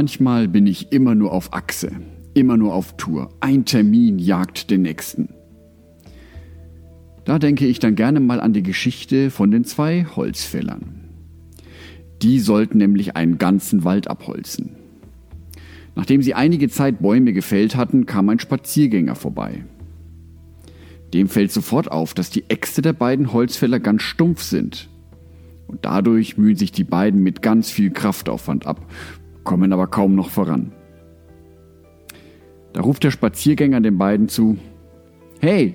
Manchmal bin ich immer nur auf Achse, immer nur auf Tour. Ein Termin jagt den nächsten. Da denke ich dann gerne mal an die Geschichte von den zwei Holzfällern. Die sollten nämlich einen ganzen Wald abholzen. Nachdem sie einige Zeit Bäume gefällt hatten, kam ein Spaziergänger vorbei. Dem fällt sofort auf, dass die Äxte der beiden Holzfäller ganz stumpf sind. Und dadurch mühen sich die beiden mit ganz viel Kraftaufwand ab, kommen aber kaum noch voran. Da ruft der Spaziergänger den beiden zu, Hey,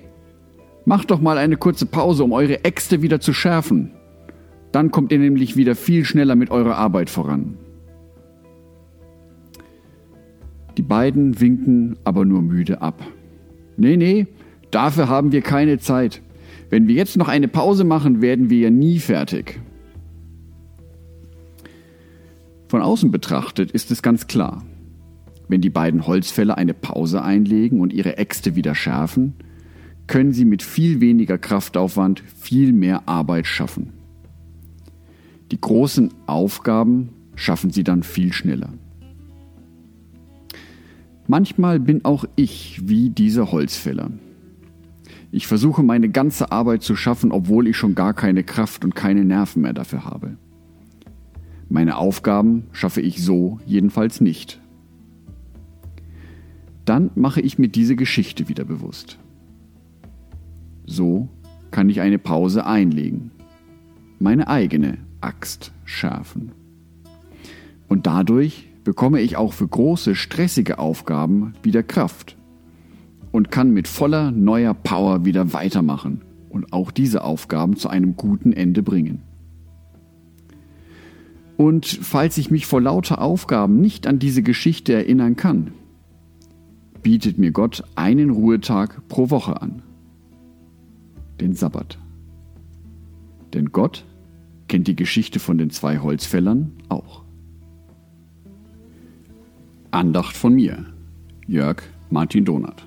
macht doch mal eine kurze Pause, um eure Äxte wieder zu schärfen. Dann kommt ihr nämlich wieder viel schneller mit eurer Arbeit voran. Die beiden winken aber nur müde ab. Nee, nee, dafür haben wir keine Zeit. Wenn wir jetzt noch eine Pause machen, werden wir ja nie fertig. Von außen betrachtet ist es ganz klar. Wenn die beiden Holzfäller eine Pause einlegen und ihre Äxte wieder schärfen, können sie mit viel weniger Kraftaufwand viel mehr Arbeit schaffen. Die großen Aufgaben schaffen sie dann viel schneller. Manchmal bin auch ich wie dieser Holzfäller. Ich versuche meine ganze Arbeit zu schaffen, obwohl ich schon gar keine Kraft und keine Nerven mehr dafür habe. Meine Aufgaben schaffe ich so jedenfalls nicht. Dann mache ich mir diese Geschichte wieder bewusst. So kann ich eine Pause einlegen, meine eigene Axt schärfen. Und dadurch bekomme ich auch für große, stressige Aufgaben wieder Kraft und kann mit voller neuer Power wieder weitermachen und auch diese Aufgaben zu einem guten Ende bringen. Und falls ich mich vor lauter Aufgaben nicht an diese Geschichte erinnern kann, bietet mir Gott einen Ruhetag pro Woche an. Den Sabbat. Denn Gott kennt die Geschichte von den zwei Holzfällern auch. Andacht von mir, Jörg Martin Donath.